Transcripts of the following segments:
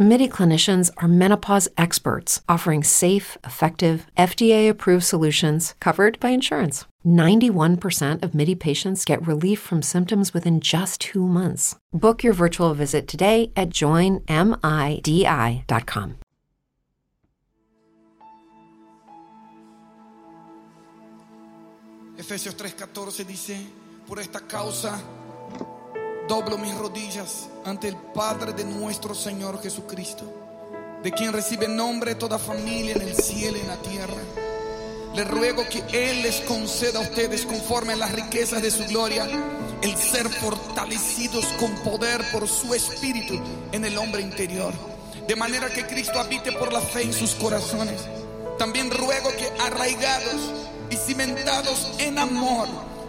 MIDI clinicians are menopause experts offering safe, effective, FDA approved solutions covered by insurance. 91% of MIDI patients get relief from symptoms within just two months. Book your virtual visit today at joinmidi.com. Efesios 3:14 dice, por esta causa doblo mis rodillas ante el Padre de nuestro Señor Jesucristo, de quien recibe nombre toda familia en el cielo y en la tierra. Le ruego que Él les conceda a ustedes conforme a las riquezas de su gloria el ser fortalecidos con poder por su espíritu en el hombre interior, de manera que Cristo habite por la fe en sus corazones. También ruego que arraigados y cimentados en amor,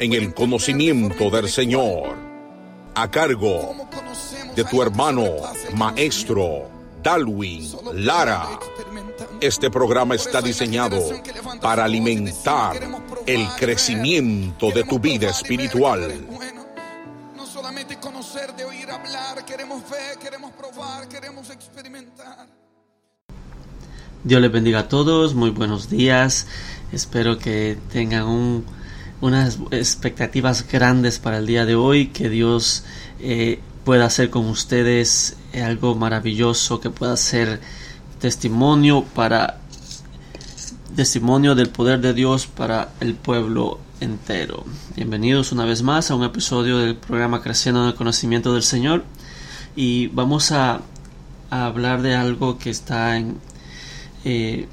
en el conocimiento del Señor, a cargo de tu hermano maestro Dalwin Lara. Este programa está diseñado para alimentar el crecimiento de tu vida espiritual. No solamente conocer, de oír hablar, queremos ver, queremos probar, queremos experimentar. Dios les bendiga a todos, muy buenos días. Espero que tengan un, unas expectativas grandes para el día de hoy, que Dios eh, pueda hacer con ustedes algo maravilloso, que pueda ser testimonio para testimonio del poder de Dios para el pueblo entero. Bienvenidos una vez más a un episodio del programa Creciendo en el Conocimiento del Señor y vamos a, a hablar de algo que está en eh,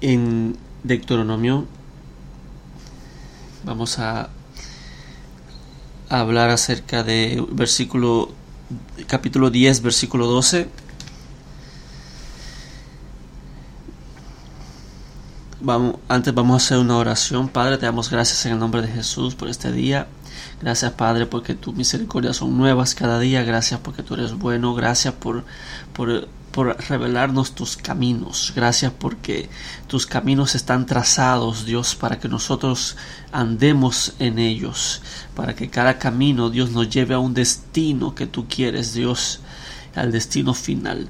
en Deuteronomio vamos a, hablar acerca de versículo capítulo 10 versículo 12 Vamos, antes vamos a hacer una oración. Padre, te damos gracias en el nombre de Jesús por este día. Gracias, Padre, porque tus misericordias son nuevas cada día. Gracias porque tú eres bueno. Gracias por, por, por revelarnos tus caminos. Gracias porque tus caminos están trazados, Dios, para que nosotros andemos en ellos. Para que cada camino, Dios, nos lleve a un destino que tú quieres, Dios, al destino final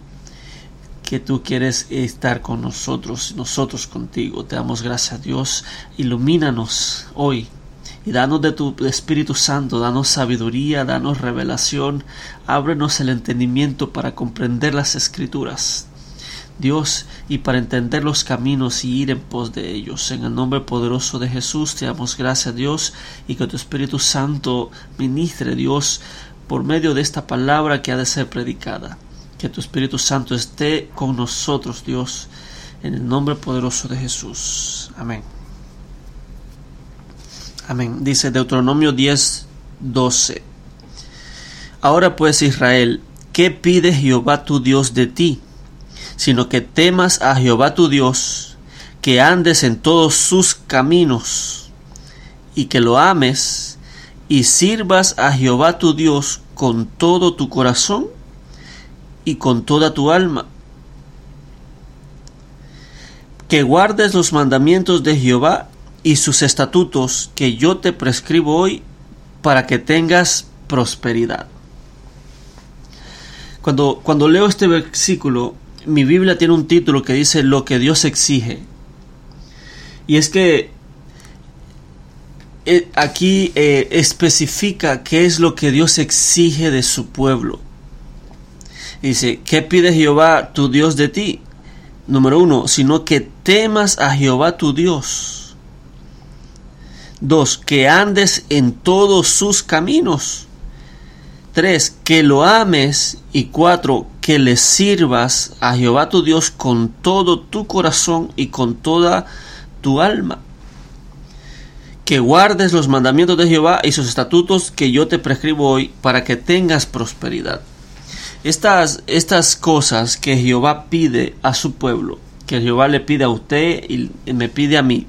que tú quieres estar con nosotros, nosotros contigo. Te damos gracias Dios. Ilumínanos hoy y danos de tu Espíritu Santo, danos sabiduría, danos revelación, ábrenos el entendimiento para comprender las escrituras. Dios, y para entender los caminos y ir en pos de ellos. En el nombre poderoso de Jesús te damos gracias, Dios, y que tu Espíritu Santo ministre, Dios, por medio de esta palabra que ha de ser predicada. Que tu Espíritu Santo esté con nosotros, Dios, en el nombre poderoso de Jesús. Amén. Amén. Dice Deuteronomio 10, 12. Ahora pues, Israel, ¿qué pide Jehová tu Dios de ti? Sino que temas a Jehová tu Dios, que andes en todos sus caminos, y que lo ames, y sirvas a Jehová tu Dios con todo tu corazón y con toda tu alma. Que guardes los mandamientos de Jehová y sus estatutos que yo te prescribo hoy para que tengas prosperidad. Cuando, cuando leo este versículo, mi Biblia tiene un título que dice lo que Dios exige. Y es que eh, aquí eh, especifica qué es lo que Dios exige de su pueblo. Dice, ¿qué pide Jehová tu Dios de ti? Número uno, sino que temas a Jehová tu Dios. Dos, que andes en todos sus caminos. 3. Que lo ames. Y 4. Que le sirvas a Jehová tu Dios con todo tu corazón y con toda tu alma. Que guardes los mandamientos de Jehová y sus estatutos que yo te prescribo hoy para que tengas prosperidad. Estas, estas cosas que Jehová pide a su pueblo, que Jehová le pide a usted y me pide a mí,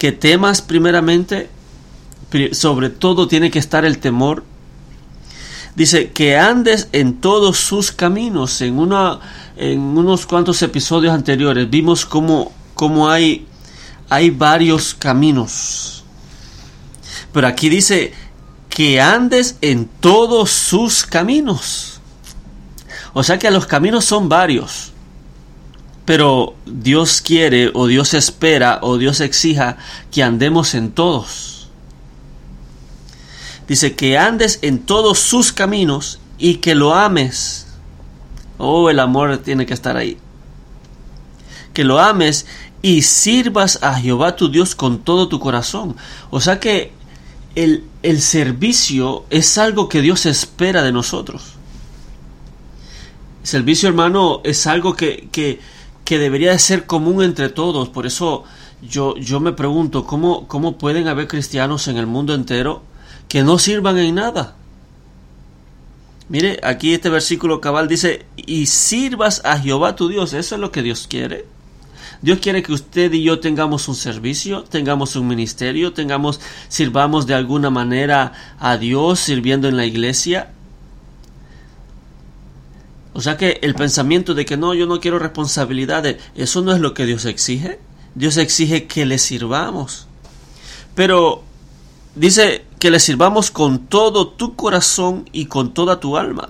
que temas primeramente, sobre todo tiene que estar el temor. Dice que andes en todos sus caminos. En, una, en unos cuantos episodios anteriores vimos cómo, cómo hay, hay varios caminos. Pero aquí dice que andes en todos sus caminos. O sea que los caminos son varios. Pero Dios quiere o Dios espera o Dios exija que andemos en todos. Dice que andes en todos sus caminos y que lo ames. Oh, el amor tiene que estar ahí. Que lo ames y sirvas a Jehová tu Dios con todo tu corazón. O sea que el, servicio es algo que Dios espera de nosotros. El servicio, hermano, es algo que, que, que, debería de ser común entre todos. Por eso yo, yo me pregunto, ¿cómo, ¿cómo pueden haber cristianos en el mundo entero que no sirvan en nada? Mire, aquí este versículo cabal dice, y sirvas a Jehová tu Dios. Eso es lo que Dios quiere. Dios quiere que usted y yo tengamos un servicio, tengamos un ministerio, tengamos, sirvamos de alguna manera a Dios sirviendo en la iglesia. O sea que el pensamiento de que no, yo no quiero responsabilidades, eso no es lo que Dios exige. Dios exige que le sirvamos. Pero dice que le sirvamos con todo tu corazón y con toda tu alma.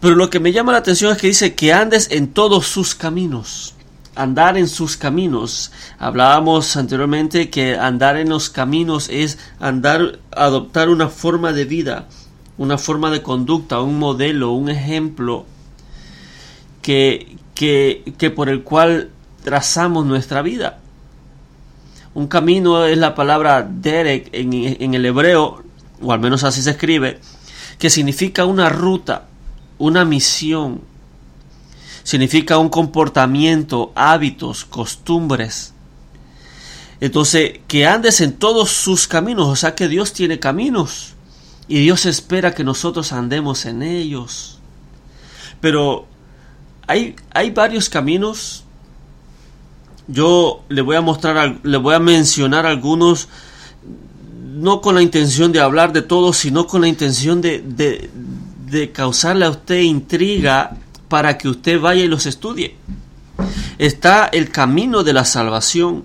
Pero lo que me llama la atención es que dice que andes en todos sus caminos andar en sus caminos. Hablábamos anteriormente que andar en los caminos es andar, adoptar una forma de vida, una forma de conducta, un modelo, un ejemplo que, que, que por el cual trazamos nuestra vida. Un camino es la palabra derek en, en el hebreo, o al menos así se escribe, que significa una ruta, una misión, significa un comportamiento, hábitos, costumbres. Entonces, que andes en todos sus caminos, o sea que Dios tiene caminos y Dios espera que nosotros andemos en ellos. Pero hay, hay varios caminos. Yo le voy a mostrar, le voy a mencionar algunos, no con la intención de hablar de todos, sino con la intención de, de, de causarle a usted intriga para que usted vaya y los estudie. Está el camino de la salvación.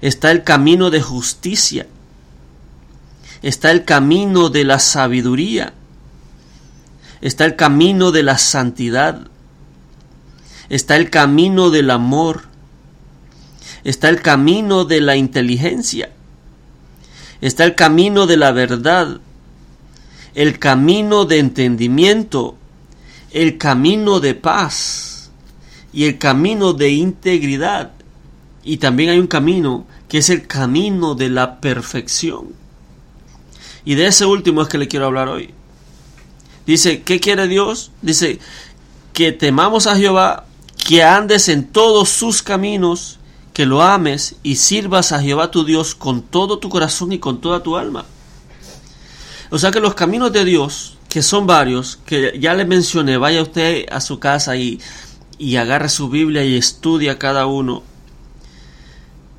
Está el camino de justicia. Está el camino de la sabiduría. Está el camino de la santidad. Está el camino del amor. Está el camino de la inteligencia. Está el camino de la verdad. El camino de entendimiento el camino de paz y el camino de integridad. Y también hay un camino que es el camino de la perfección. Y de ese último es que le quiero hablar hoy. Dice, ¿qué quiere Dios? Dice, que temamos a Jehová, que andes en todos sus caminos, que lo ames y sirvas a Jehová tu Dios con todo tu corazón y con toda tu alma. O sea que los caminos de Dios que son varios, que ya le mencioné, vaya usted a su casa y, y agarre su Biblia y estudia cada uno.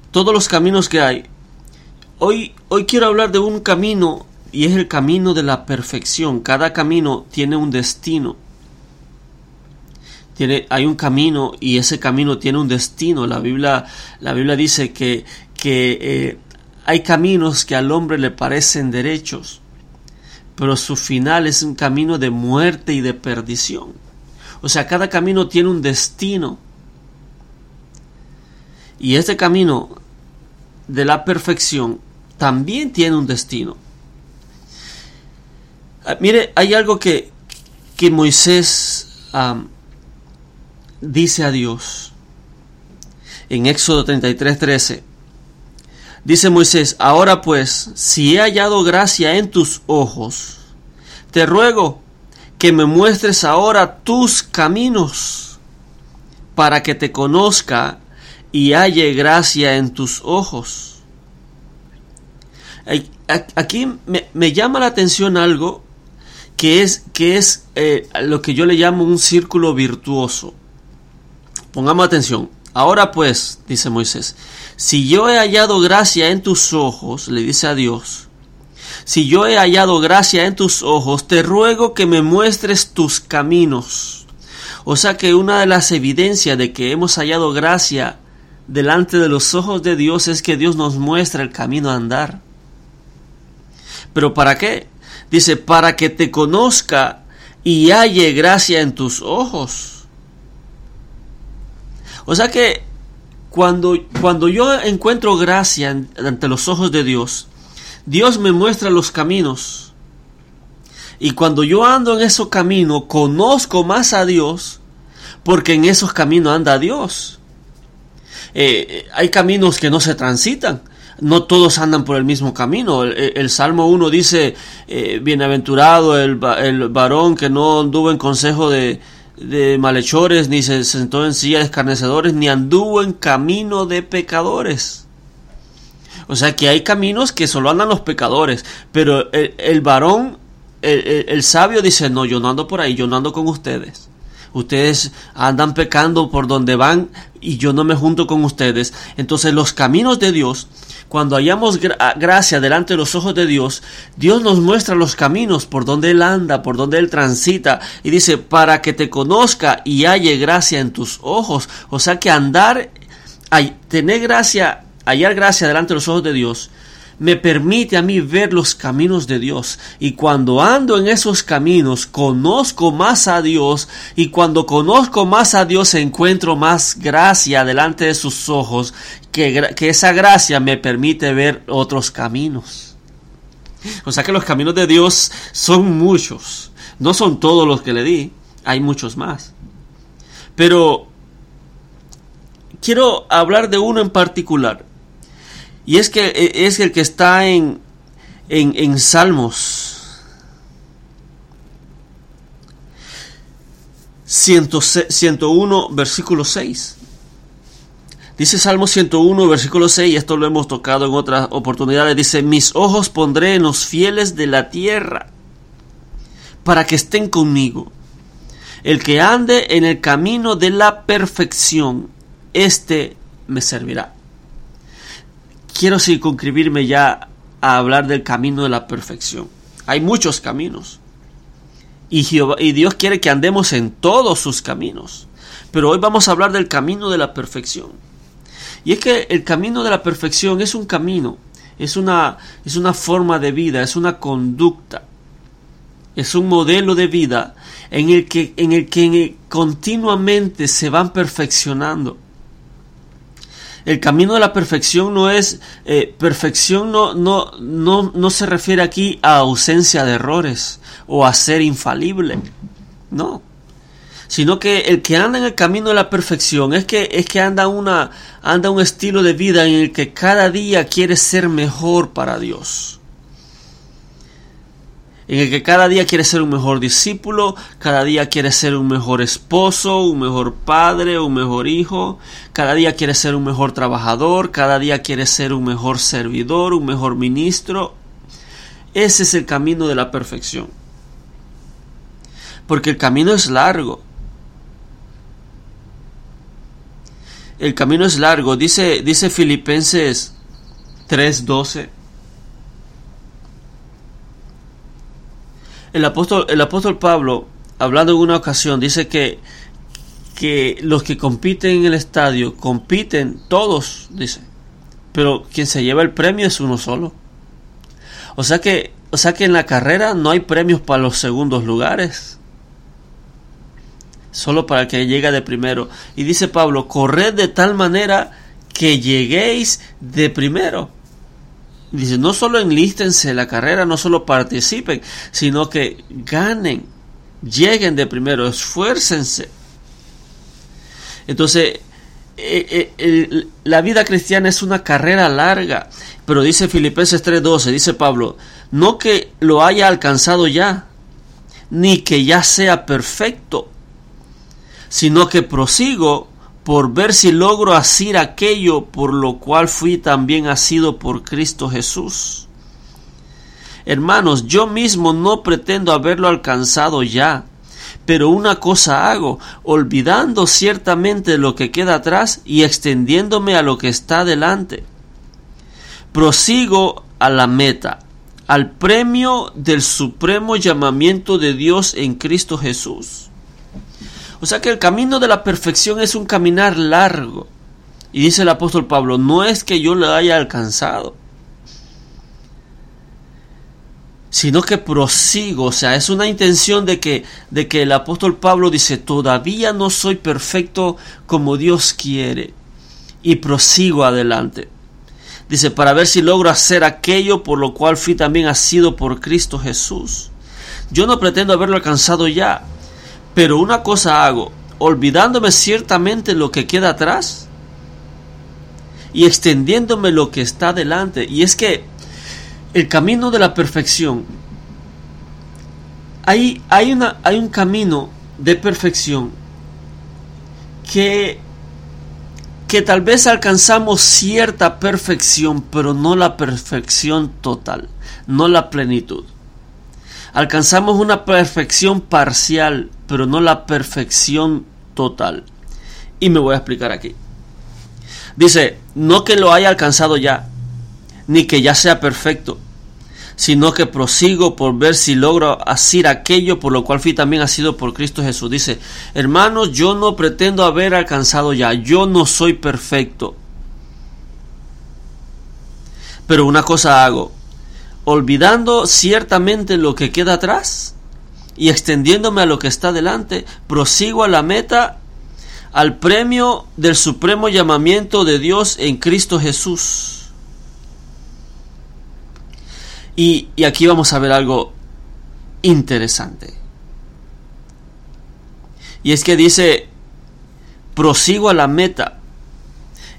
Todos los caminos que hay. Hoy, hoy quiero hablar de un camino y es el camino de la perfección. Cada camino tiene un destino. Tiene, hay un camino y ese camino tiene un destino. La Biblia, la Biblia dice que, que eh, hay caminos que al hombre le parecen derechos, pero su final es un camino de muerte y de perdición. O sea, cada camino tiene un destino. Y este camino de la perfección también tiene un destino. Ah, mire, hay algo que, que Moisés dice a Dios en Éxodo 33:13. Dice Moisés, ahora pues, si he hallado gracia en tus ojos, te ruego que me muestres ahora tus caminos, para que te conozca y halle gracia en tus ojos. Aquí me, llama la atención algo que es, que es eh, lo que yo le llamo un círculo virtuoso. Pongamos atención. Ahora pues, dice Moisés, si yo he hallado gracia en tus ojos, le dice a Dios, si yo he hallado gracia en tus ojos, te ruego que me muestres tus caminos. O sea que una de las evidencias de que hemos hallado gracia delante de los ojos de Dios es que Dios nos muestra el camino a andar. ¿Pero para qué? Dice, para que te conozca y halle gracia en tus ojos. O sea que cuando, cuando yo encuentro gracia ante los ojos de Dios, Dios me muestra los caminos. Y cuando yo ando en esos caminos, conozco más a Dios, porque en esos caminos anda Dios. Eh, hay caminos que no se transitan, no todos andan por el mismo camino. El, Salmo 1 dice, eh, bienaventurado el, el, varón que no anduvo en consejo de, malhechores, ni se sentó en silla de escarnecedores, ni anduvo en camino de pecadores. O sea que hay caminos que solo andan los pecadores, pero el, varón, el, el, sabio dice, no, yo no ando por ahí, yo no ando con ustedes. Ustedes andan pecando por donde van y yo no me junto con ustedes. Entonces los caminos de Dios cuando hallamos ah, gracia delante de los ojos de Dios, Dios nos muestra los caminos por donde Él anda, por donde Él transita, y dice, para que te conozca y halle gracia en tus ojos. O sea que andar, tener gracia, hallar gracia delante de los ojos de Dios, me permite a mí ver los caminos de Dios. Y cuando ando en esos caminos, conozco más a Dios. Y cuando conozco más a Dios, encuentro más gracia delante de sus ojos. Que, que esa gracia me permite ver otros caminos. O sea que los caminos de Dios son muchos. No son todos los que le di. Hay muchos más. Pero quiero hablar de uno en particular y es que e, es el que está en, en, Salmos 101, versículo 6. Dice Salmo 101, versículo 6, y esto lo hemos tocado en otras oportunidades, dice, mis ojos pondré en los fieles de la tierra, para que estén conmigo. El que ande en el camino de la perfección, éste me servirá quiero circunscribirme ya a hablar del camino de la perfección. Hay muchos caminos. Y, y Dios quiere que andemos en todos sus caminos. Pero hoy vamos a hablar del camino de la perfección. Y es que el camino de la perfección es un camino, es una, es una forma de vida, es una conducta, es un modelo de vida en el que, en el que continuamente se van perfeccionando el camino de la perfección no es, eh, perfección no, no, no, no se refiere aquí a ausencia de errores o a ser infalible, no, sino que el que anda en el camino de la perfección es que, es que anda, una, anda un estilo de vida en el que cada día quiere ser mejor para Dios en el que cada día quiere ser un mejor discípulo, cada día quiere ser un mejor esposo, un mejor padre, un mejor hijo, cada día quiere ser un mejor trabajador, cada día quiere ser un mejor servidor, un mejor ministro. Ese es el camino de la perfección. Porque el camino es largo. El camino es largo, dice, dice Filipenses 3:12. El apóstol, el apóstol Pablo, hablando en una ocasión, dice que, que los que compiten en el estadio compiten todos, dice, pero quien se lleva el premio es uno solo. O sea que, o sea que en la carrera no hay premios para los segundos lugares. Solo para el que llega de primero. Y dice Pablo, corred de tal manera que lleguéis de primero. Dice, no solo enlístense la carrera, no solo participen, sino que ganen, lleguen de primero, esfuércense. Entonces, eh, eh, la vida cristiana es una carrera larga, pero dice Filipenses 3:12, dice Pablo, no que lo haya alcanzado ya, ni que ya sea perfecto, sino que prosigo por ver si logro hacer aquello por lo cual fui también asido por Cristo Jesús. Hermanos, yo mismo no pretendo haberlo alcanzado ya, pero una cosa hago, olvidando ciertamente lo que queda atrás y extendiéndome a lo que está delante. Prosigo a la meta, al premio del supremo llamamiento de Dios en Cristo Jesús. O sea que el camino de la perfección es un caminar largo. Y dice el apóstol Pablo, no es que yo lo haya alcanzado, sino que prosigo, o sea, es una intención de que, de que el apóstol Pablo dice, todavía no soy perfecto como Dios quiere, y prosigo adelante. Dice, para ver si logro hacer aquello por lo cual fui también asido por Cristo Jesús. Yo no pretendo haberlo alcanzado ya, pero una cosa hago, olvidándome ciertamente lo que queda atrás y extendiéndome lo que está delante. Y es que el camino de la perfección, hay, hay, una, hay un camino de perfección que, que tal vez alcanzamos cierta perfección, pero no la perfección total, no la plenitud. Alcanzamos una perfección parcial, pero no la perfección total. Y me voy a explicar aquí. Dice, no que lo haya alcanzado ya, ni que ya sea perfecto, sino que prosigo por ver si logro hacer aquello por lo cual fui también sido por Cristo Jesús. Dice, hermanos, yo no pretendo haber alcanzado ya, yo no soy perfecto. Pero una cosa hago, olvidando ciertamente lo que queda atrás y extendiéndome a lo que está delante, prosigo a la meta, al premio del supremo llamamiento de Dios en Cristo Jesús. Y, aquí vamos a ver algo interesante. Y es que dice, prosigo a la meta.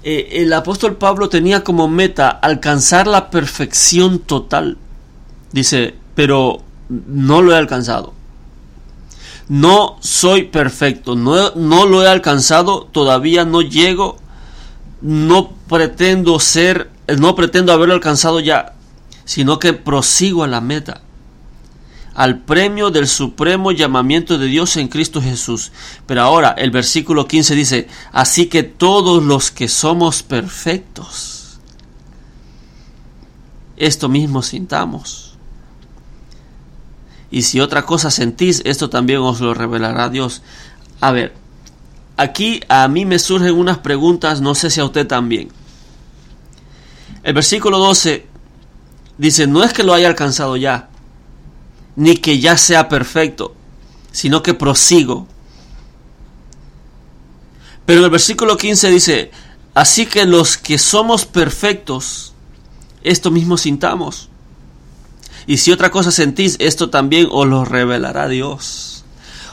Eh, el apóstol Pablo tenía como meta alcanzar la perfección total. Dice, pero no lo he alcanzado. No soy perfecto, no, no lo he alcanzado, todavía no llego, no pretendo ser, no pretendo haberlo alcanzado ya, sino que prosigo a la meta, al premio del supremo llamamiento de Dios en Cristo Jesús. Pero ahora el versículo 15 dice, así que todos los que somos perfectos, esto mismo sintamos. Y si otra cosa sentís, esto también os lo revelará Dios. A ver, aquí a mí me surgen unas preguntas, no sé si a usted también. El versículo 12 dice, no es que lo haya alcanzado ya, ni que ya sea perfecto, sino que prosigo. Pero en el versículo 15 dice, así que los que somos perfectos, esto mismo sintamos. Y si otra cosa sentís, esto también os lo revelará Dios.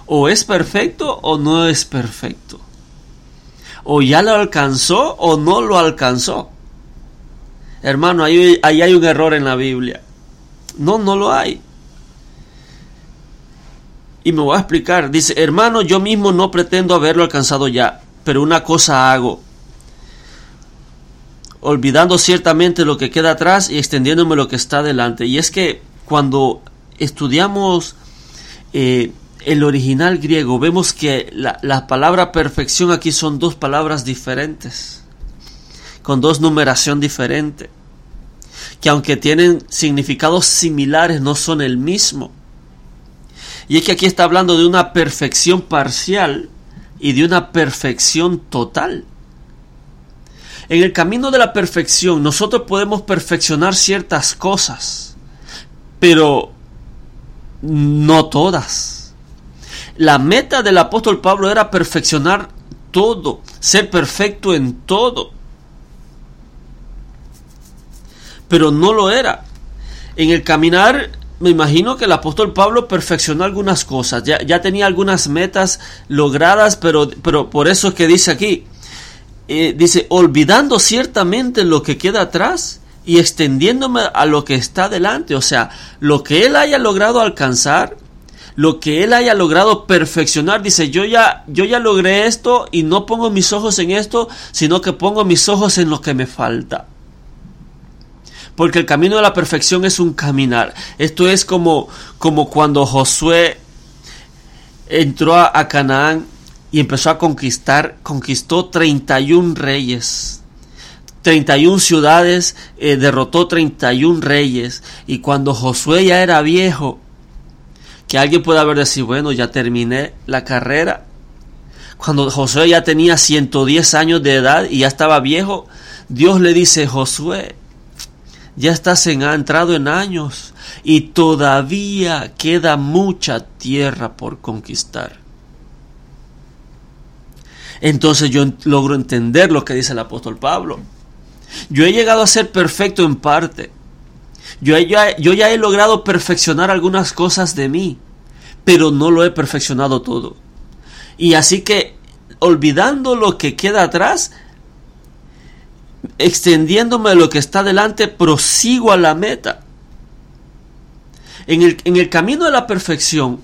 O es perfecto o no es perfecto. O ya lo alcanzó o no lo alcanzó. Hermano, ahí, hay un error en la Biblia. No, no lo hay. Y me voy a explicar. Dice, hermano, yo mismo no pretendo haberlo alcanzado ya, pero una cosa hago. Olvidando ciertamente lo que queda atrás y extendiéndome lo que está delante. Y es que cuando estudiamos eh, el original griego, vemos que la, la palabra perfección aquí son dos palabras diferentes, con dos numeración diferentes que aunque tienen significados similares no son el mismo. Y es que aquí está hablando de una perfección parcial y de una perfección total. En el camino de la perfección nosotros podemos perfeccionar ciertas cosas, pero no todas. La meta del apóstol Pablo era perfeccionar todo, ser perfecto en todo. pero no lo era. En el caminar, me imagino que el apóstol Pablo perfeccionó algunas cosas, ya, tenía algunas metas logradas, pero, pero por eso es que dice aquí, eh, dice, olvidando ciertamente lo que queda atrás y extendiéndome a lo que está delante. O sea, lo que él haya logrado alcanzar, lo que él haya logrado perfeccionar, dice, yo ya, yo ya logré esto y no pongo mis ojos en esto, sino que pongo mis ojos en lo que me falta. Porque el camino de la perfección es un caminar. Esto es como, como cuando Josué entró a, a Canaán y empezó a conquistar, conquistó 31 reyes. 31 ciudades, eh, derrotó 31 reyes. Y cuando Josué ya era viejo, que alguien pueda haber decir, bueno, ya terminé la carrera. Cuando Josué ya tenía 110 años de edad y ya estaba viejo, Dios le dice, Josué, ya estás entrado en años y todavía queda mucha tierra por conquistar. Entonces yo logro entender lo que dice el apóstol Pablo. Yo he llegado a ser perfecto en parte. Yo ya, yo ya he logrado perfeccionar algunas cosas de mí, pero no lo he perfeccionado todo. Y así que, olvidando lo que queda atrás, extendiéndome lo que está delante, prosigo a la meta. En el, en el camino de la perfección,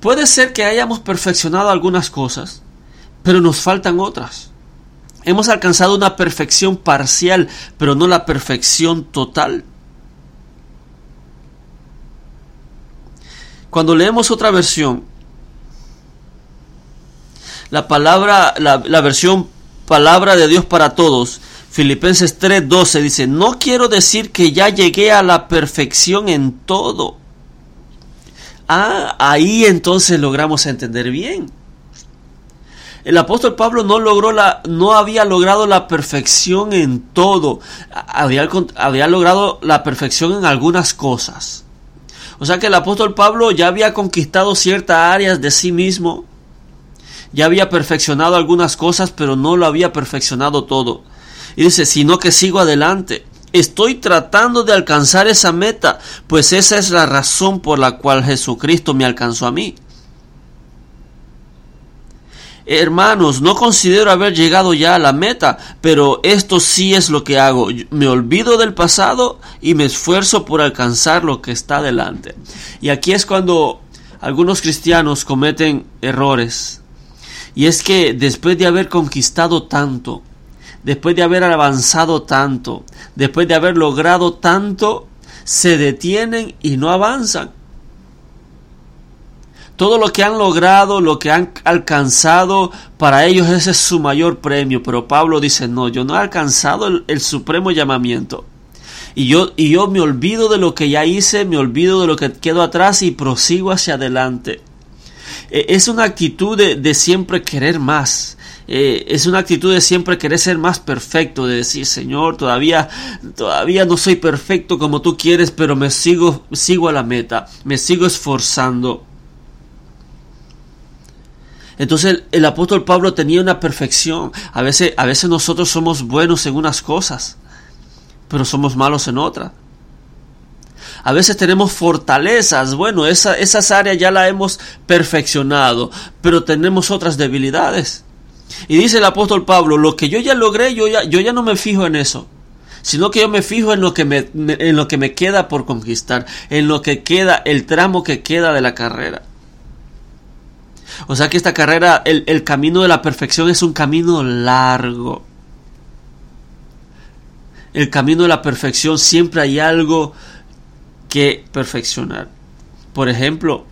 puede ser que hayamos perfeccionado algunas cosas, pero nos faltan otras. Hemos alcanzado una perfección parcial, pero no la perfección total. Cuando leemos otra versión, la palabra, la, versión palabra de Dios para todos, Filipenses 3:12 dice, no quiero decir que ya llegué a la perfección en todo. Ah, ahí entonces logramos entender bien. El apóstol Pablo no logró la, no había logrado la perfección en todo. Había, había logrado la perfección en algunas cosas. O sea que el apóstol Pablo ya había conquistado ciertas áreas de sí mismo. Ya había perfeccionado algunas cosas, pero no lo había perfeccionado todo. Y dice, sino que sigo adelante. Estoy tratando de alcanzar esa meta, pues esa es la razón por la cual Jesucristo me alcanzó a mí. Hermanos, no considero haber llegado ya a la meta, pero esto sí es lo que hago. Me olvido del pasado y me esfuerzo por alcanzar lo que está delante. Y aquí es cuando algunos cristianos cometen errores. Y es que después de haber conquistado tanto, después de haber avanzado tanto, después de haber logrado tanto, se detienen y no avanzan todo lo que han logrado, lo que han alcanzado, para ellos ese es su mayor premio. Pero Pablo dice, no, yo no he alcanzado el, supremo llamamiento. Y yo, y yo me olvido de lo que ya hice, me olvido de lo que quedó atrás y prosigo hacia adelante. E, es una actitud de, siempre querer más. E, es una actitud de siempre querer ser más perfecto, de decir, Señor, todavía, todavía no soy perfecto como tú quieres, pero me sigo, sigo a la meta, me sigo esforzando. Entonces el, apóstol Pablo tenía una perfección. A veces, a veces nosotros somos buenos en unas cosas, pero somos malos en otras. A veces tenemos fortalezas, bueno, esas áreas ya las hemos perfeccionado, pero tenemos otras debilidades. Y dice el apóstol Pablo, lo que yo ya logré, yo ya, yo ya no me fijo en eso, sino que yo me fijo en lo que me, en lo que me queda por conquistar, en lo que queda, el tramo que queda de la carrera. O sea que esta carrera, el, camino de la perfección es un camino largo. El camino de la perfección siempre hay algo que perfeccionar. Por ejemplo,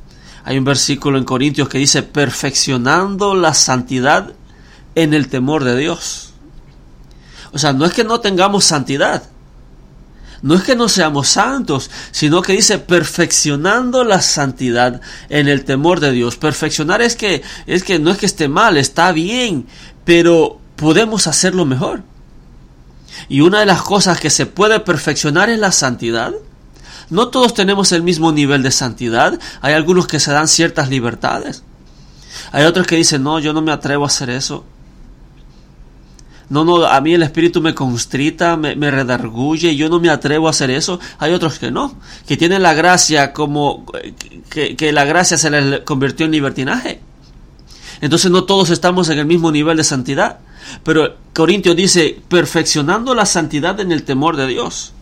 hay un versículo en Corintios que dice, perfeccionando la santidad en el temor de Dios. O sea, no es que no tengamos santidad, no es que no seamos santos, sino que dice perfeccionando la santidad en el temor de Dios. Perfeccionar es que es que no es que esté mal, está bien, pero podemos hacerlo mejor. Y una de las cosas que se puede perfeccionar es la santidad. No todos tenemos el mismo nivel de santidad, hay algunos que se dan ciertas libertades. Hay otros que dicen, "No, yo no me atrevo a hacer eso." No, no, a mí el espíritu me constrita, me, redarguye, yo no me atrevo a hacer eso. Hay otros que no, que tienen la gracia como que, que la gracia se les convirtió en libertinaje. Entonces no todos estamos en el mismo nivel de santidad. Pero Corintios dice, perfeccionando la santidad en el temor de Dios.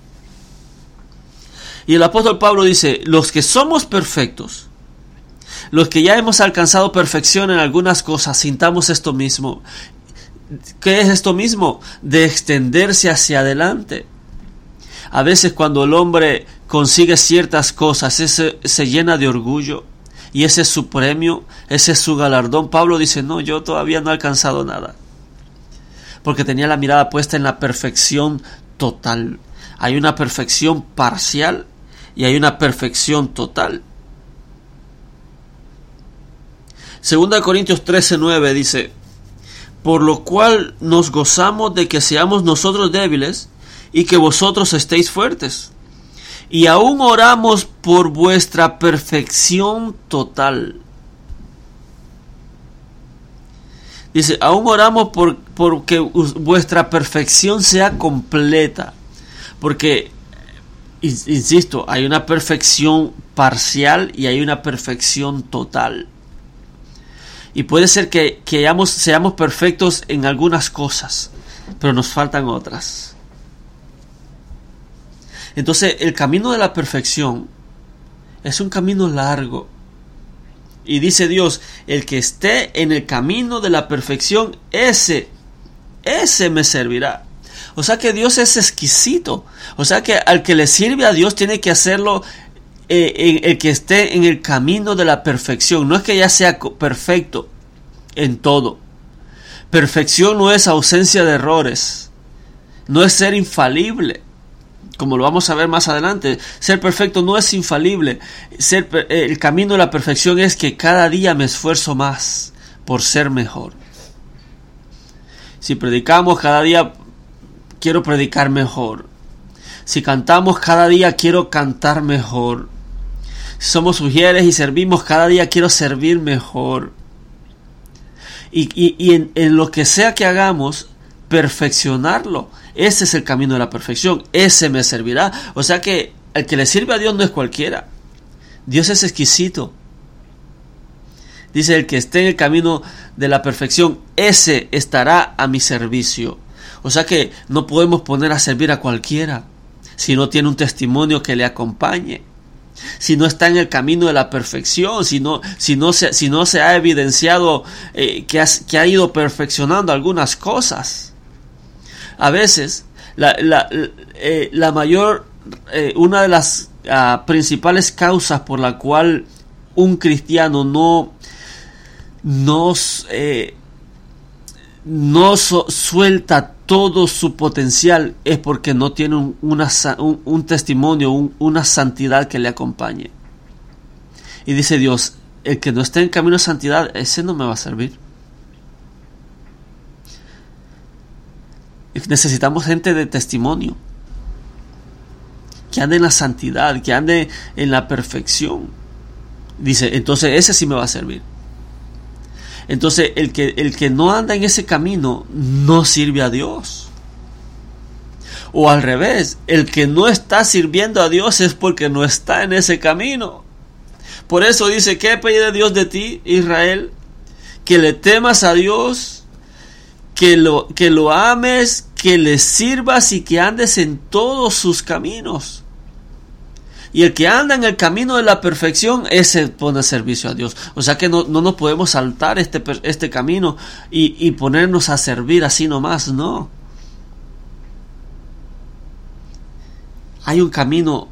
Y el apóstol Pablo dice, los que somos perfectos, los que ya hemos alcanzado perfección en algunas cosas, sintamos esto mismo. ¿Qué es esto mismo? De extenderse hacia adelante. A veces cuando el hombre consigue ciertas cosas, ese, se llena de orgullo y ese es su premio, ese es su galardón. Pablo dice, no, yo todavía no he alcanzado nada. Porque tenía la mirada puesta en la perfección total. Hay una perfección parcial y hay una perfección total. Segunda Corintios 13:9 dice, por lo cual nos gozamos de que seamos nosotros débiles y que vosotros estéis fuertes. Y aún oramos por vuestra perfección total. Dice, aún oramos por, por que vuestra perfección sea completa. Porque insisto, hay una perfección parcial y hay una perfección total. Y puede ser que, seamos perfectos en algunas cosas, pero nos faltan otras. Entonces el camino de la perfección es un camino largo. Y dice Dios, el que esté en el camino de la perfección, ese, ese me servirá. O sea que Dios es exquisito. O sea que al que le sirve a Dios tiene que hacerlo eh, el que esté en el camino de la perfección. No es que ya sea perfecto en todo. Perfección no es ausencia de errores. No es ser infalible. Como lo vamos a ver más adelante, ser perfecto no es infalible. Ser, eh, el camino de la perfección es que cada día me esfuerzo más por ser mejor. Si predicamos cada día quiero predicar mejor. Si cantamos cada día, quiero cantar mejor. Somos mujeres y servimos cada día, quiero servir mejor. Y, en, en lo que sea que hagamos, perfeccionarlo. Ese es el camino de la perfección. Ese me servirá. O sea que el que le sirve a Dios no es cualquiera. Dios es exquisito. Dice el que esté en el camino de la perfección, ese estará a mi servicio. O sea que no podemos poner a servir a cualquiera si no tiene un testimonio que le acompañe. Si no está en el camino de la perfección, si no, si no, se, si no se ha evidenciado eh, que, que, ha ido perfeccionando algunas cosas. A veces, la, la, eh, la mayor, eh, una de las uh, principales causas por la cual un cristiano no, no, no suelta todo su potencial es porque no tiene un, testimonio, una santidad que le acompañe. Y dice Dios, el que no esté en camino de santidad, ese no me va a servir. Necesitamos gente de testimonio, que ande en la santidad, que ande en la perfección. Dice, entonces ese sí me va a servir. Entonces el que, el que no anda en ese camino no sirve a Dios. O al revés, el que no está sirviendo a Dios es porque no está en ese camino. Por eso dice, ¿qué pide Dios de ti, Israel? Que le temas a Dios, que lo, que lo ames, que le sirvas y que andes en todos sus caminos. Y el que anda en el camino de la perfección, ese pone servicio a Dios. O sea que no, no nos podemos saltar este, este camino y, y ponernos a servir así nomás, no. Hay un camino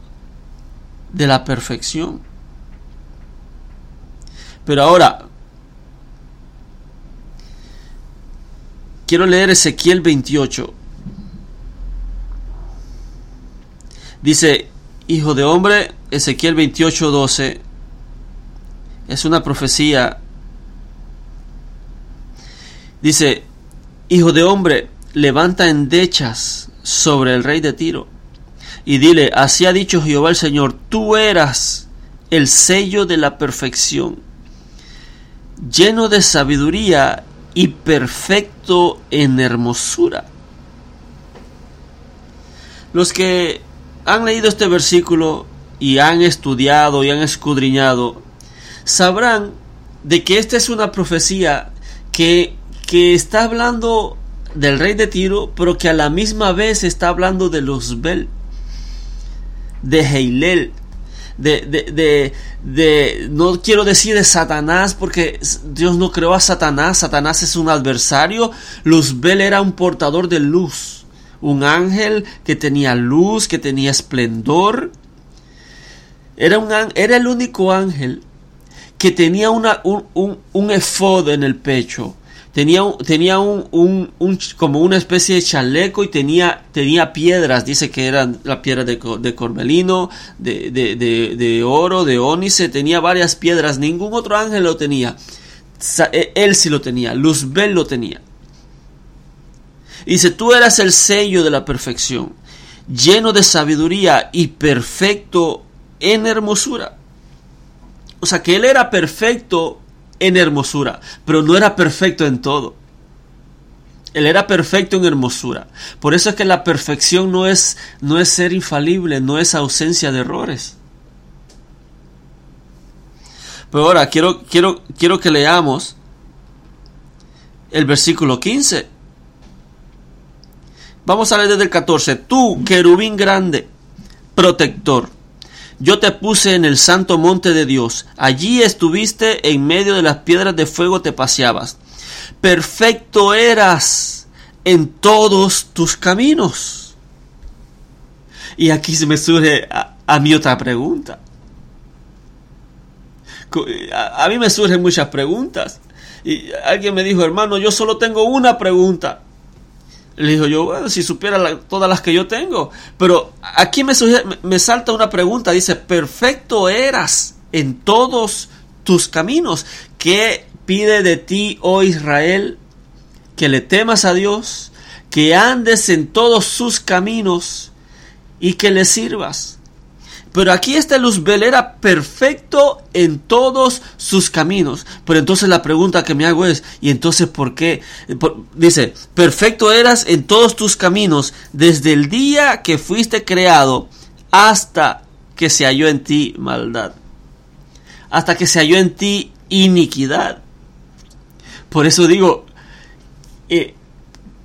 de la perfección. Pero ahora, quiero leer Ezequiel 28. Dice, Hijo de hombre, Ezequiel 28:12 es una profecía. Dice, Hijo de hombre, levanta endechas sobre el rey de Tiro y dile, así ha dicho Jehová el Señor, tú eras el sello de la perfección, lleno de sabiduría y perfecto en hermosura. Los que han leído este versículo y han estudiado y han escudriñado, sabrán de que esta es una profecía que, que está hablando del rey de Tiro, pero que a la misma vez está hablando de Luzbel, de Heilel, de, de, de, no quiero decir de Satanás, porque Dios no creó a Satanás, Satanás es un adversario, Luzbel era un portador de luz, un ángel que tenía luz, que tenía esplendor, era, un, era el único ángel que tenía una, un, un, un efod en el pecho, tenía, tenía un, como una especie de chaleco y tenía, tenía piedras, dice que eran la piedra de, de cormelino, de, de, de, de, oro, de ónice, tenía varias piedras, ningún otro ángel lo tenía. E, él sí lo tenía, Luzbel lo tenía. Dice, tú eras el sello de la perfección, lleno de sabiduría y perfecto en hermosura. O sea que él era perfecto en hermosura, pero no era perfecto en todo. Él era perfecto en hermosura. Por eso es que la perfección no es, no es ser infalible, no es ausencia de errores. Pero ahora quiero, quiero, quiero que leamos el versículo 15. Vamos a leer desde el 14. Tú, querubín grande, protector yo te puse en el santo monte de Dios. Allí estuviste en medio de las piedras de fuego te paseabas. Perfecto eras en todos tus caminos. Y aquí se me surge a, mí otra pregunta. A, a mí me surgen muchas preguntas. Y alguien me dijo, hermano, yo solo tengo una pregunta. Le dijo yo, bueno, si supiera todas las que yo tengo. Pero aquí me, me salta una pregunta. Dice, perfecto eras en todos tus caminos. ¿Qué pide de ti, oh Israel? Que le temas a Dios, que andes en todos sus caminos y que le sirvas. Pero aquí este Luzbel era perfecto en todos sus caminos. Pero entonces la pregunta que me hago es, ¿y entonces por qué? dice, perfecto eras en todos tus caminos desde el día que fuiste creado hasta que se halló en ti maldad. Hasta que se halló en ti iniquidad. Por eso digo, eh,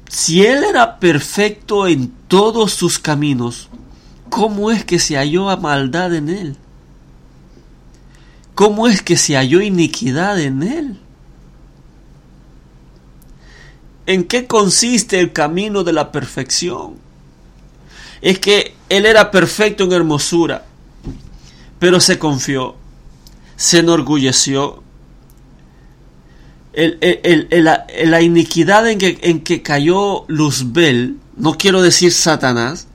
si él era perfecto en todos sus caminos, ¿Cómo es que se halló maldad en él? ¿Cómo es que se halló iniquidad en él? ¿En qué consiste el camino de la perfección? Es que él era perfecto en hermosura, pero se confió, se enorgulleció. la, iniquidad en que, en que cayó Luzbel, no quiero decir Satanás,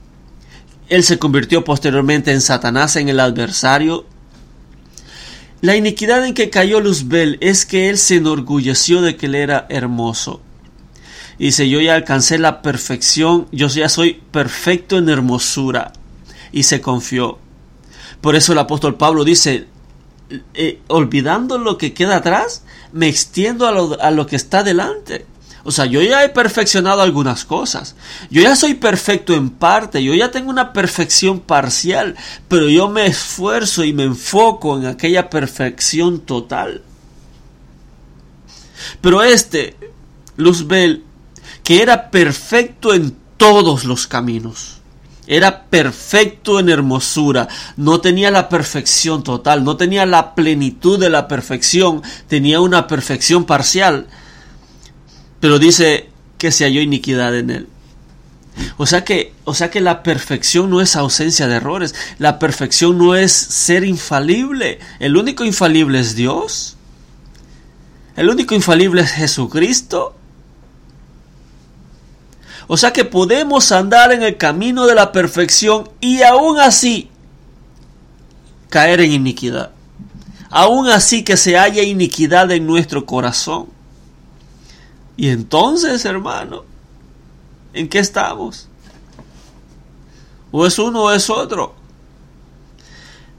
él se convirtió posteriormente en Satanás, en el adversario. La iniquidad en que cayó Luzbel es que él se enorgulleció de que él era hermoso. Dice, yo ya alcancé la perfección, yo ya soy perfecto en hermosura. Y se confió. Por eso el apóstol Pablo dice, eh, olvidando lo que queda atrás, me extiendo a lo, a lo que está delante. O sea, yo ya he perfeccionado algunas cosas. Yo ya soy perfecto en parte. Yo ya tengo una perfección parcial. Pero yo me esfuerzo y me enfoco en aquella perfección total. Pero este, Luzbel, que era perfecto en todos los caminos. Era perfecto en hermosura, no tenía la perfección total, no tenía la plenitud de la perfección, tenía una perfección parcial pero dice que se halló iniquidad en él. O sea que, o sea que la perfección no es ausencia de errores, la perfección no es ser infalible. El único infalible es Dios. El único infalible es Jesucristo. O sea que podemos andar en el camino de la perfección y aún así caer en iniquidad. Aún así que se haya iniquidad en nuestro corazón. Y entonces, hermano, ¿en qué estamos? O es uno o es otro.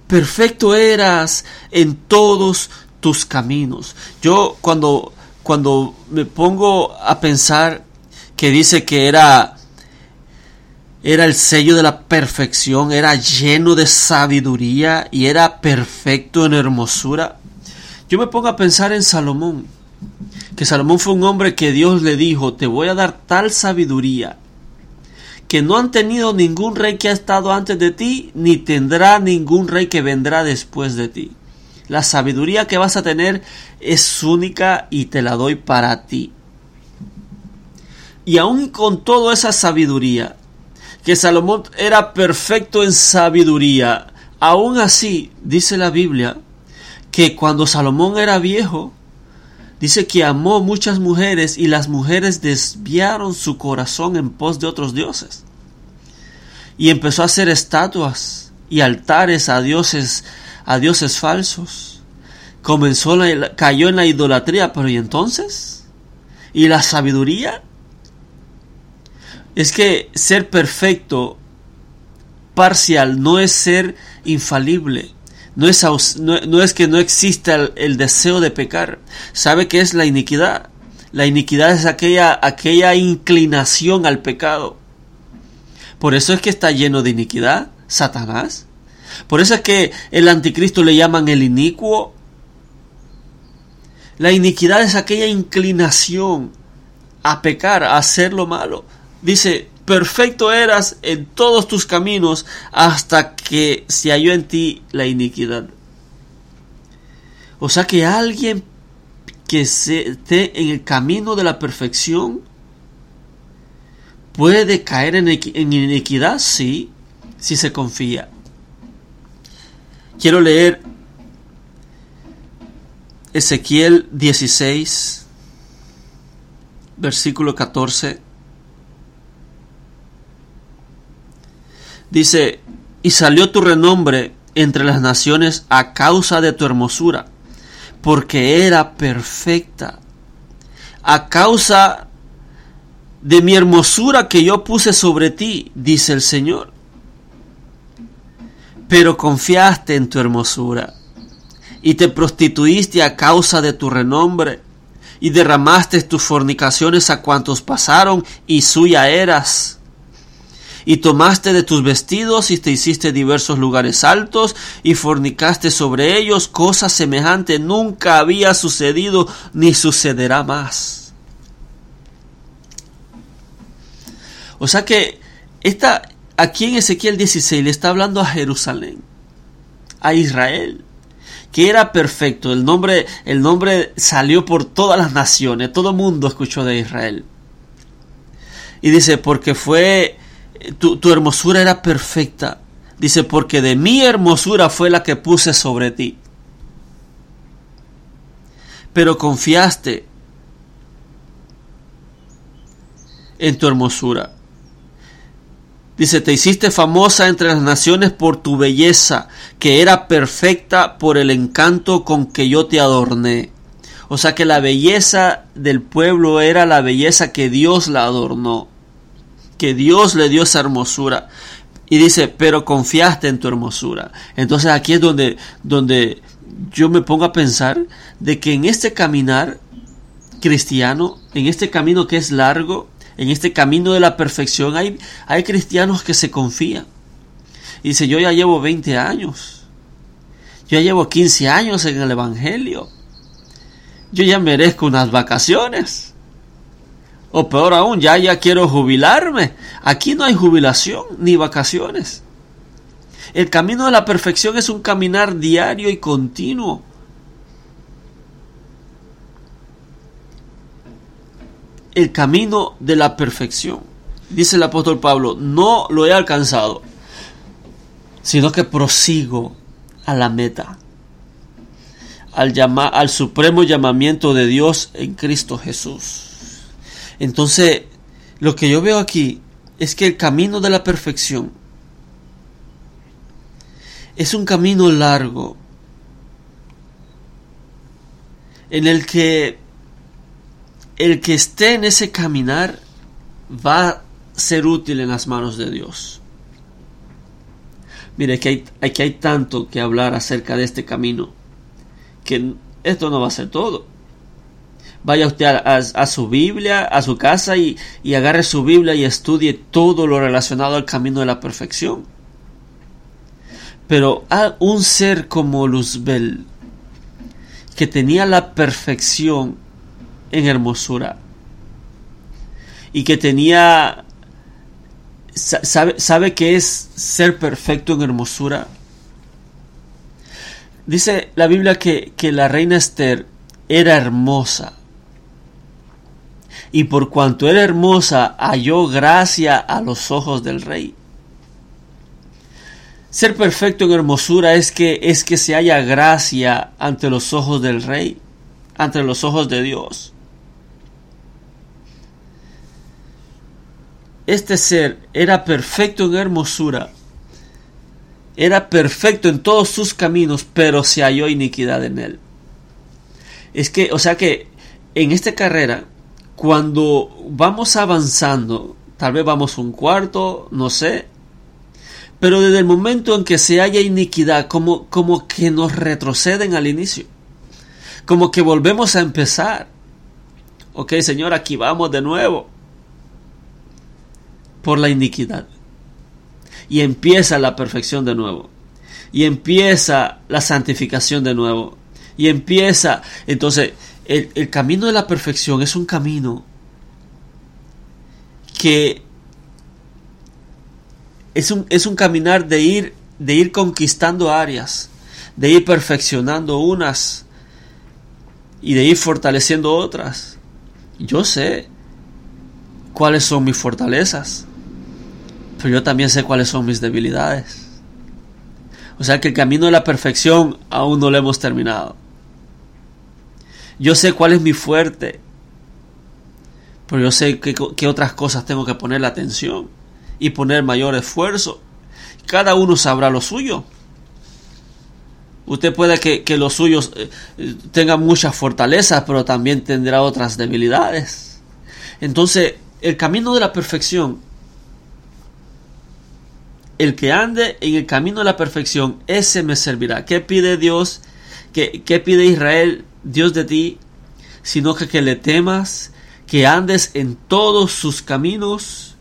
Perfecto eras en todos tus caminos. Yo cuando, cuando me pongo a pensar que dice que era, era el sello de la perfección, era lleno de sabiduría y era perfecto en hermosura, yo me pongo a pensar en Salomón que Salomón fue un hombre que Dios le dijo, te voy a dar tal sabiduría que no han tenido ningún rey que ha estado antes de ti, ni tendrá ningún rey que vendrá después de ti. La sabiduría que vas a tener es única y te la doy para ti. Y aún con toda esa sabiduría, que Salomón era perfecto en sabiduría, aún así dice la Biblia que cuando Salomón era viejo, dice que amó muchas mujeres y las mujeres desviaron su corazón en pos de otros dioses. Y empezó a hacer estatuas y altares a dioses, a dioses falsos. Comenzó la, cayó en la idolatría, pero ¿y entonces? ¿Y la sabiduría? Es que ser perfecto parcial no es ser infalible. No es, no, es que no exista el, deseo de pecar. ¿Sabe qué es la iniquidad? La iniquidad es aquella, aquella inclinación al pecado. Por eso es que está lleno de iniquidad, Satanás. Por eso es que el anticristo le llaman el inicuo. La iniquidad es aquella inclinación a pecar, a hacer lo malo. Dice, perfecto eras en todos tus caminos hasta que se halló en ti la iniquidad. O sea que alguien que esté en el camino de la perfección puede caer en, iniquidad, sí, si se confía. Quiero leer Ezequiel 16, versículo 14 Dice, y salió tu renombre entre las naciones a causa de tu hermosura, porque era perfecta. A causa de mi hermosura que yo puse sobre ti, dice el Señor. Pero confiaste en tu hermosura y te prostituiste a causa de tu renombre y derramaste tus fornicaciones a cuantos pasaron y suya eras y tomaste de tus vestidos y te hiciste diversos lugares altos y fornicaste sobre ellos, cosa semejante nunca había sucedido ni sucederá más. O sea que esta, aquí en Ezequiel 16 le está hablando a Jerusalén, a Israel, que era perfecto. El nombre, el nombre salió por todas las naciones, todo el mundo escuchó de Israel. Y dice, porque fue tu, hermosura era perfecta. Dice, porque de mi hermosura fue la que puse sobre ti. Pero confiaste en tu hermosura. Dice, te hiciste famosa entre las naciones por tu belleza, que era perfecta por el encanto con que yo te adorné. O sea que la belleza del pueblo era la belleza que Dios la adornó que Dios le dio esa hermosura. Y dice, pero confiaste en tu hermosura. Entonces aquí es donde, donde yo me pongo a pensar de que en este caminar cristiano, en este camino que es largo, en este camino de la perfección, hay, hay cristianos que se confían. Y dice, yo ya llevo 20 años. Yo ya llevo 15 años en el Evangelio. Yo ya merezco unas vacaciones. O peor aún, ya ya quiero jubilarme. Aquí no hay jubilación ni vacaciones. El camino de la perfección es un caminar diario y continuo. El camino de la perfección. Dice el apóstol Pablo, no lo he alcanzado, sino que prosigo a la meta, al, al supremo llamamiento de Dios en Cristo Jesús. Entonces, lo que yo veo aquí es que el camino de la perfección es un camino largo en el que el que esté en ese caminar va a ser útil en las manos de Dios. Mire, que hay, aquí hay tanto que hablar acerca de este camino que esto no va a ser todo vaya usted a, su Biblia, a su casa y, y, agarre su Biblia y estudie todo lo relacionado al camino de la perfección. Pero a un ser como Luzbel, que tenía la perfección en hermosura y que tenía sabe, sabe que es ser perfecto en hermosura. Dice la Biblia que, que la reina Esther era hermosa. Y por cuanto era hermosa, halló gracia a los ojos del rey. Ser perfecto en hermosura es que es que se haya gracia ante los ojos del rey, ante los ojos de Dios. Este ser era perfecto en hermosura, era perfecto en todos sus caminos, pero se halló iniquidad en él. Es que, o sea que en esta carrera, cuando vamos avanzando, tal vez vamos un cuarto, no sé, pero desde el momento en que se haya iniquidad, como, como que nos retroceden al inicio, como que volvemos a empezar. Ok, Señor, aquí vamos de nuevo por la iniquidad. Y empieza la perfección de nuevo. Y empieza la santificación de nuevo. Y empieza, entonces, el, camino de la perfección es un camino que es un, es un caminar de ir, de ir conquistando áreas, de ir perfeccionando unas y de ir fortaleciendo otras. Yo sé cuáles son mis fortalezas, pero yo también sé cuáles son mis debilidades. O sea que el camino de la perfección aún no lo hemos terminado. Yo sé cuál es mi fuerte. Pero yo sé qué, otras cosas tengo que poner la atención y poner mayor esfuerzo. Cada uno sabrá lo suyo. Usted puede que, los suyos eh, tengan muchas fortalezas, pero también tendrá otras debilidades. Entonces, el camino de la perfección, el que ande en el camino de la perfección, ese me servirá. ¿Qué pide Dios? ¿Qué, qué pide Israel? Dios de ti, sino que, que le temas, que andes en todos sus caminos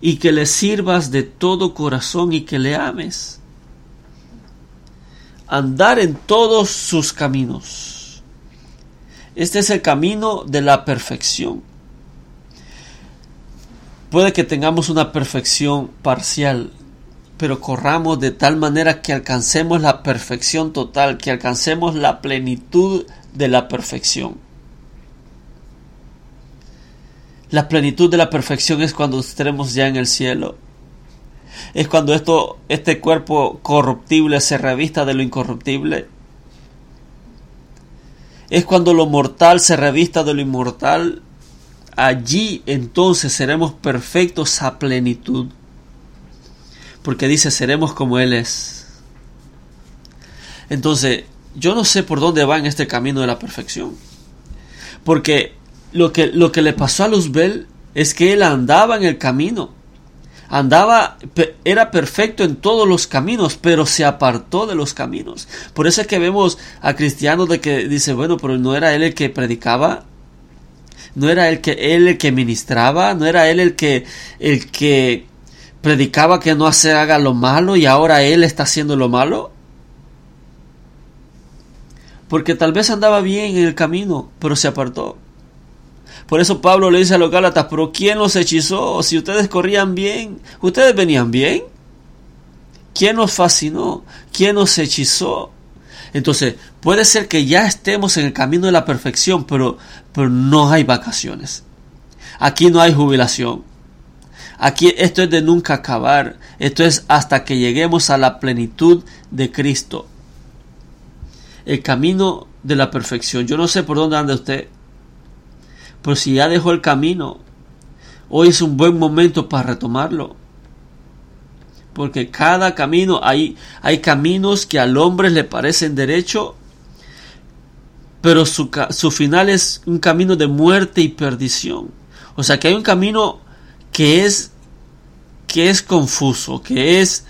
y que le sirvas de todo corazón y que le ames. Andar en todos sus caminos. Este es el camino de la perfección. Puede que tengamos una perfección parcial, pero corramos de tal manera que alcancemos la perfección total, que alcancemos la plenitud de la perfección. La plenitud de la perfección es cuando estaremos ya en el cielo. Es cuando esto, este cuerpo corruptible se revista de lo incorruptible. Es cuando lo mortal se revista de lo inmortal. Allí entonces seremos perfectos a plenitud porque dice, seremos como Él es. Entonces, yo no sé por dónde va en este camino de la perfección. Porque lo que, lo que le pasó a Luzbel es que él andaba en el camino. Andaba, era perfecto en todos los caminos, pero se apartó de los caminos. Por eso es que vemos a cristianos de que dice, bueno, pero no era él el que predicaba, no era él, que, él el que ministraba, no era él el que, el que predicaba que no se haga lo malo y ahora él está haciendo lo malo? Porque tal vez andaba bien en el camino, pero se apartó. Por eso Pablo le dice a los Gálatas, pero ¿quién los hechizó? Si ustedes corrían bien, ustedes venían bien. ¿Quién nos fascinó? ¿Quién nos hechizó? Entonces, puede ser que ya estemos en el camino de la perfección, pero, pero no hay vacaciones. Aquí no hay jubilación. Aquí esto es de nunca acabar. Esto es hasta que lleguemos a la plenitud de Cristo. El camino de la perfección. Yo no sé por dónde anda usted. Pero si ya dejó el camino, hoy es un buen momento para retomarlo. Porque cada camino, hay, hay caminos que al hombre le parecen derecho, pero su, su final es un camino de muerte y perdición. O sea que hay un camino que es que es confuso, que es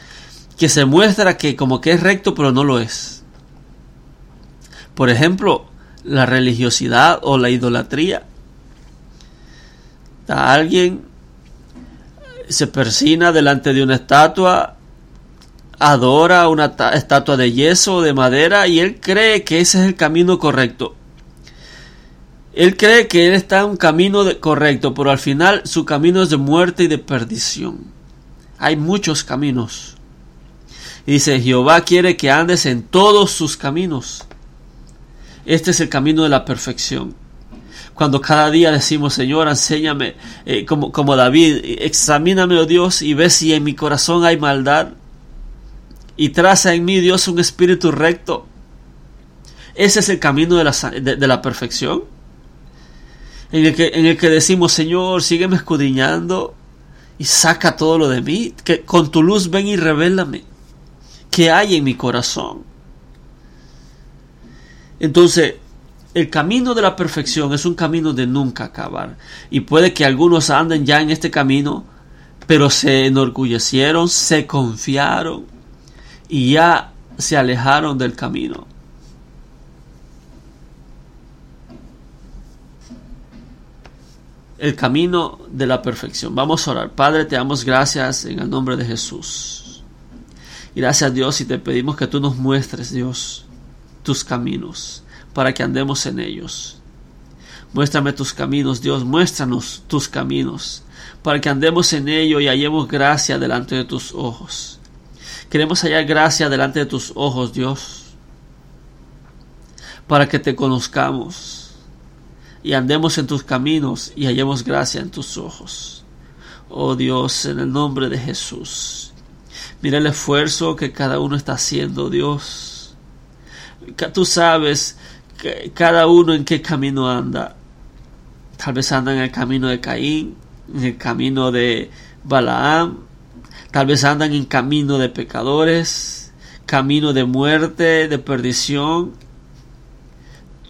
que se muestra que como que es recto pero no lo es. Por ejemplo, la religiosidad o la idolatría. Alguien se persina delante de una estatua, adora una estatua de yeso o de madera y él cree que ese es el camino correcto. Él cree que él está en un camino correcto, pero al final su camino es de muerte y de perdición. Hay muchos caminos. dice, Jehová quiere que andes en todos sus caminos. Este es el camino de la perfección. Cuando cada día decimos, Señor, enséñame, eh, como, como David, examíname, oh Dios, y ve si en mi corazón hay maldad. Y traza en mí, Dios, un espíritu recto. Ese es el camino de la, de la perfección en el que, en el que decimos, Señor, sígueme escudriñando y saca todo lo de mí, que con tu luz ven y revélame qué hay en mi corazón. Entonces, el camino de la perfección es un camino de nunca acabar. Y puede que algunos anden ya en este camino, pero se enorgullecieron, se confiaron y ya se alejaron del camino. El camino de la perfección. Vamos a orar. Padre, te damos gracias en el nombre de Jesús. Gracias Dios y te pedimos que tú nos muestres, Dios, tus caminos para que andemos en ellos. Muéstrame tus caminos, Dios, muéstranos tus caminos para que andemos en ellos y hallemos gracia delante de tus ojos. Queremos hallar gracia delante de tus ojos, Dios, para que te conozcamos y andemos en tus caminos y hallemos gracia en tus ojos. Oh Dios, en el nombre de Jesús. Mira el esfuerzo que cada uno está haciendo, Dios. Tú sabes que cada uno en qué camino anda. Tal vez anda en el camino de Caín, en el camino de Balaam. Tal vez andan en camino de pecadores, camino de muerte, de perdición.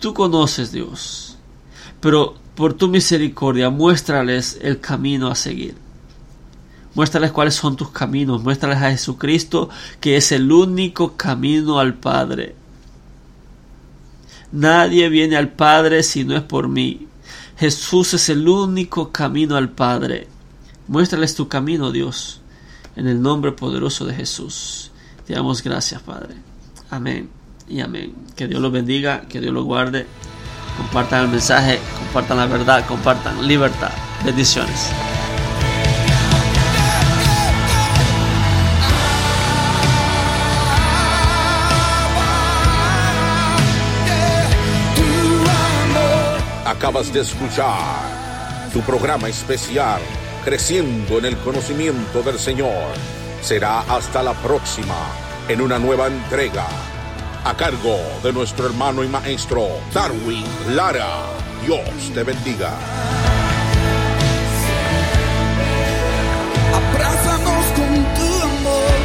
Tú conoces, Dios pero por tu misericordia muéstrales el camino a seguir. Muéstrales cuáles son tus caminos, muéstrales a Jesucristo que es el único camino al Padre. Nadie viene al Padre si no es por mí. Jesús es el único camino al Padre. Muéstrales tu camino, Dios, en el nombre poderoso de Jesús. Te damos gracias, Padre. Amén y amén. Que Dios los bendiga, que Dios los guarde compartan el mensaje, compartan la verdad, compartan libertad. Bendiciones. Acabas de escuchar tu programa especial Creciendo en el conocimiento del Señor. Será hasta la próxima en una nueva entrega a cargo de nuestro hermano y maestro Darwin Lara. Dios te bendiga. Abrázanos con tu amor,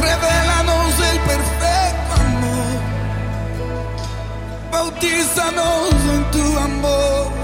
revelanos el perfecto amor, bautízanos en tu amor.